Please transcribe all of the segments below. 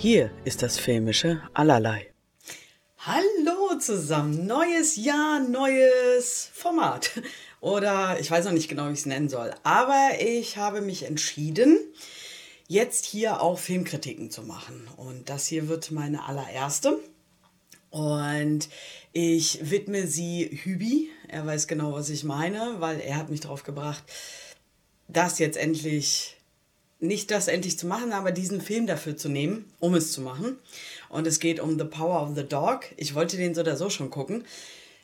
Hier ist das filmische Allerlei. Hallo zusammen, neues Jahr, neues Format. Oder ich weiß noch nicht genau, wie ich es nennen soll. Aber ich habe mich entschieden, jetzt hier auch Filmkritiken zu machen. Und das hier wird meine allererste. Und ich widme sie Hübi. Er weiß genau, was ich meine, weil er hat mich darauf gebracht, das jetzt endlich, nicht das endlich zu machen, aber diesen Film dafür zu nehmen, um es zu machen. Und es geht um The Power of the Dog. Ich wollte den so oder so schon gucken.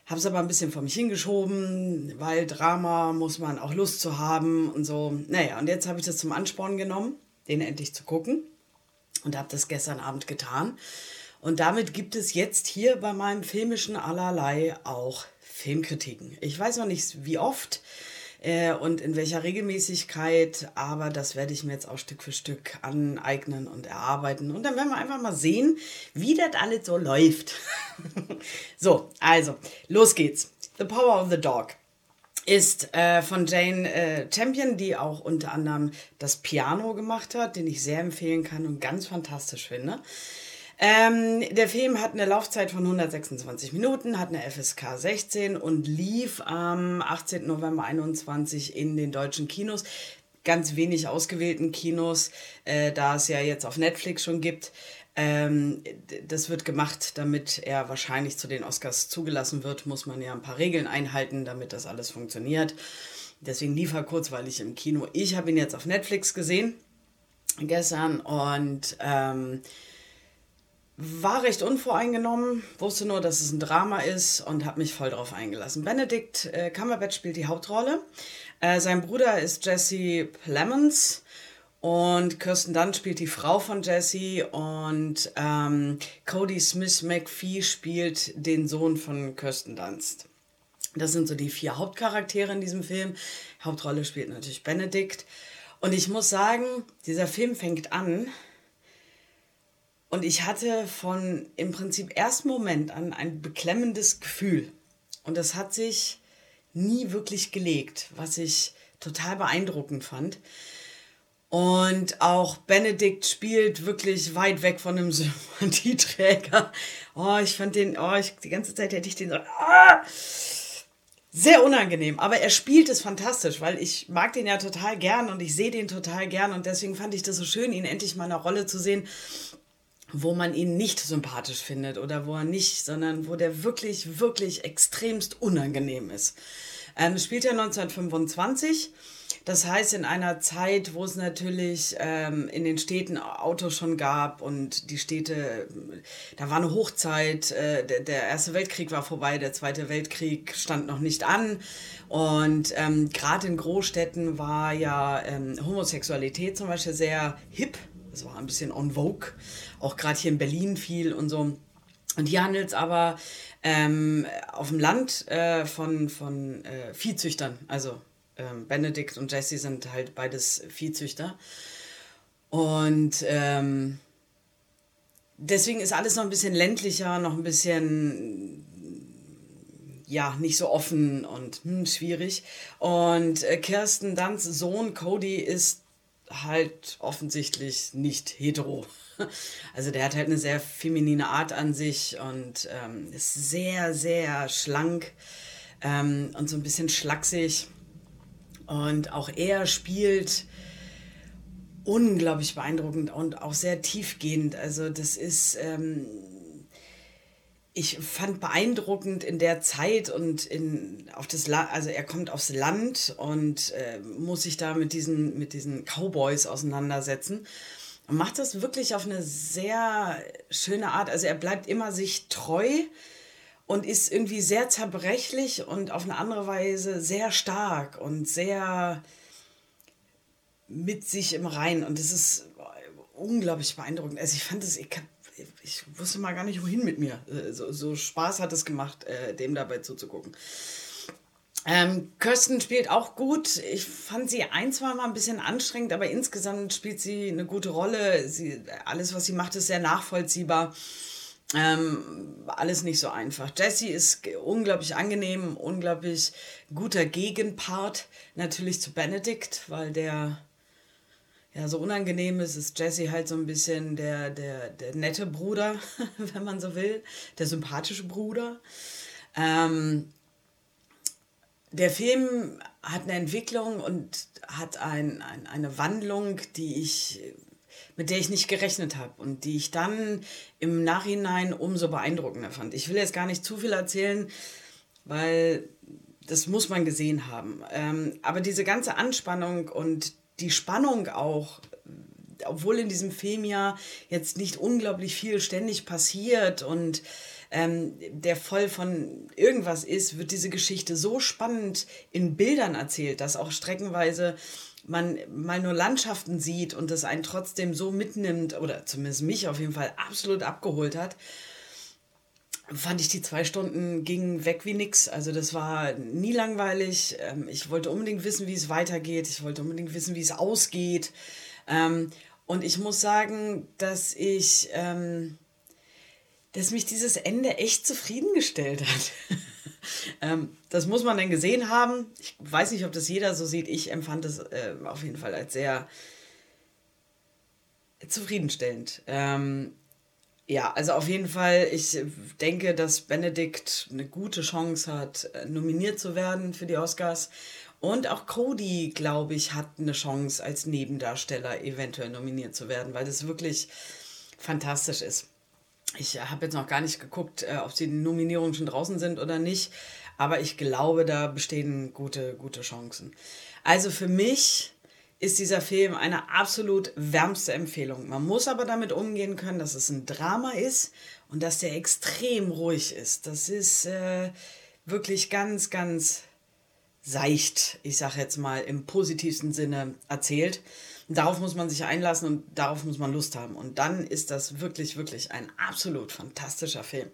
Habe es aber ein bisschen vor mich hingeschoben, weil Drama muss man auch Lust zu haben und so. Naja, und jetzt habe ich das zum Ansporn genommen, den endlich zu gucken. Und habe das gestern Abend getan. Und damit gibt es jetzt hier bei meinem filmischen Allerlei auch Filmkritiken. Ich weiß noch nicht, wie oft äh, und in welcher Regelmäßigkeit, aber das werde ich mir jetzt auch Stück für Stück aneignen und erarbeiten. Und dann werden wir einfach mal sehen, wie das alles so läuft. so, also, los geht's. The Power of the Dog ist äh, von Jane äh, Champion, die auch unter anderem das Piano gemacht hat, den ich sehr empfehlen kann und ganz fantastisch finde. Ähm, der Film hat eine Laufzeit von 126 Minuten, hat eine FSK 16 und lief am 18. November 21 in den deutschen Kinos. Ganz wenig ausgewählten Kinos, äh, da es ja jetzt auf Netflix schon gibt. Ähm, das wird gemacht, damit er wahrscheinlich zu den Oscars zugelassen wird, muss man ja ein paar Regeln einhalten, damit das alles funktioniert. Deswegen lief er kurzweilig im Kino. Ich habe ihn jetzt auf Netflix gesehen gestern und ähm, war recht unvoreingenommen, wusste nur, dass es ein Drama ist und habe mich voll drauf eingelassen. Benedict äh, Cumberbatch spielt die Hauptrolle. Äh, sein Bruder ist Jesse Plemons und Kirsten Dunst spielt die Frau von Jesse und ähm, Cody Smith McPhee spielt den Sohn von Kirsten Dunst. Das sind so die vier Hauptcharaktere in diesem Film. Hauptrolle spielt natürlich Benedict. Und ich muss sagen, dieser Film fängt an und ich hatte von im Prinzip ersten Moment an ein beklemmendes Gefühl. Und das hat sich nie wirklich gelegt, was ich total beeindruckend fand. Und auch Benedikt spielt wirklich weit weg von einem Sympathieträger. Oh, ich fand den, oh, ich, die ganze Zeit hätte ich den so, ah, sehr unangenehm. Aber er spielt es fantastisch, weil ich mag den ja total gern und ich sehe den total gern und deswegen fand ich das so schön, ihn endlich mal in einer Rolle zu sehen, wo man ihn nicht sympathisch findet oder wo er nicht, sondern wo der wirklich, wirklich extremst unangenehm ist. Ähm, spielt er 1925. Das heißt, in einer Zeit, wo es natürlich ähm, in den Städten Autos schon gab und die Städte, da war eine Hochzeit, äh, der, der, Erste Weltkrieg war vorbei, der Zweite Weltkrieg stand noch nicht an. Und ähm, gerade in Großstädten war ja ähm, Homosexualität zum Beispiel sehr hip, das war ein bisschen on vogue auch gerade hier in Berlin viel und so. Und hier handelt es aber ähm, auf dem Land äh, von, von äh, Viehzüchtern. Also ähm, Benedikt und Jesse sind halt beides Viehzüchter. Und ähm, deswegen ist alles noch ein bisschen ländlicher, noch ein bisschen ja, nicht so offen und hm, schwierig. Und äh, Kirsten Dunns Sohn Cody ist halt offensichtlich nicht hetero. Also der hat halt eine sehr feminine Art an sich und ähm, ist sehr, sehr schlank ähm, und so ein bisschen schlaksig. Und auch er spielt unglaublich beeindruckend und auch sehr tiefgehend. Also das ist, ähm, ich fand beeindruckend in der Zeit und in auf das La also er kommt aufs Land und äh, muss sich da mit diesen mit diesen Cowboys auseinandersetzen und macht das wirklich auf eine sehr schöne Art. Also er bleibt immer sich treu und ist irgendwie sehr zerbrechlich und auf eine andere Weise sehr stark und sehr mit sich im Rein. Und das ist unglaublich beeindruckend. Also ich fand es, ich, ich wusste mal gar nicht, wohin mit mir. So, so Spaß hat es gemacht, äh, dem dabei zuzugucken. Ähm, Kirsten spielt auch gut. Ich fand sie ein, zwei Mal ein bisschen anstrengend, aber insgesamt spielt sie eine gute Rolle. Sie, alles, was sie macht, ist sehr nachvollziehbar. Ähm, alles nicht so einfach. Jessie ist unglaublich angenehm, unglaublich guter Gegenpart natürlich zu Benedict, weil der ja, so unangenehm ist, ist Jesse halt so ein bisschen der, der, der nette Bruder, wenn man so will, der sympathische Bruder. Ähm, der Film hat eine Entwicklung und hat ein, ein, eine Wandlung, die ich, mit der ich nicht gerechnet habe und die ich dann im Nachhinein umso beeindruckender fand. Ich will jetzt gar nicht zu viel erzählen, weil das muss man gesehen haben. Ähm, aber diese ganze Anspannung und die Spannung auch, obwohl in diesem Film ja jetzt nicht unglaublich viel ständig passiert und ähm, der voll von irgendwas ist, wird diese Geschichte so spannend in Bildern erzählt, dass auch streckenweise man mal nur Landschaften sieht und das einen trotzdem so mitnimmt, oder zumindest mich auf jeden Fall absolut abgeholt hat fand ich die zwei Stunden gingen weg wie nix. Also das war nie langweilig. Ähm, ich wollte unbedingt wissen, wie es weitergeht. Ich wollte unbedingt wissen, wie es ausgeht. Ähm, und ich muss sagen, dass ich, ähm, dass mich dieses Ende echt zufriedengestellt hat. das muss man dann gesehen haben. Ich weiß nicht, ob das jeder so sieht. Ich empfand es auf jeden Fall als sehr zufriedenstellend. Ja, also auf jeden Fall, ich denke, dass Benedict eine gute Chance hat, äh, nominiert zu werden für die Oscars. Und auch Cody, glaube ich, hat eine Chance, als Nebendarsteller eventuell nominiert zu werden, weil das wirklich fantastisch ist. Ich habe jetzt noch gar nicht geguckt, äh, ob die Nominierungen schon draußen sind oder nicht, aber ich glaube, da bestehen gute, gute Chancen. Also für mich ist dieser Film eine absolut wärmste Empfehlung. Man muss aber damit umgehen können, dass es ein Drama ist und dass der extrem ruhig ist. Das ist äh, wirklich ganz, ganz seicht, ich sage jetzt mal im positivsten Sinne erzählt. Und darauf muss man sich einlassen und darauf muss man Lust haben. Und dann ist das wirklich, wirklich ein absolut fantastischer Film.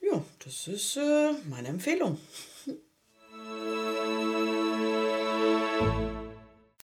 Ja, das ist äh, meine Empfehlung.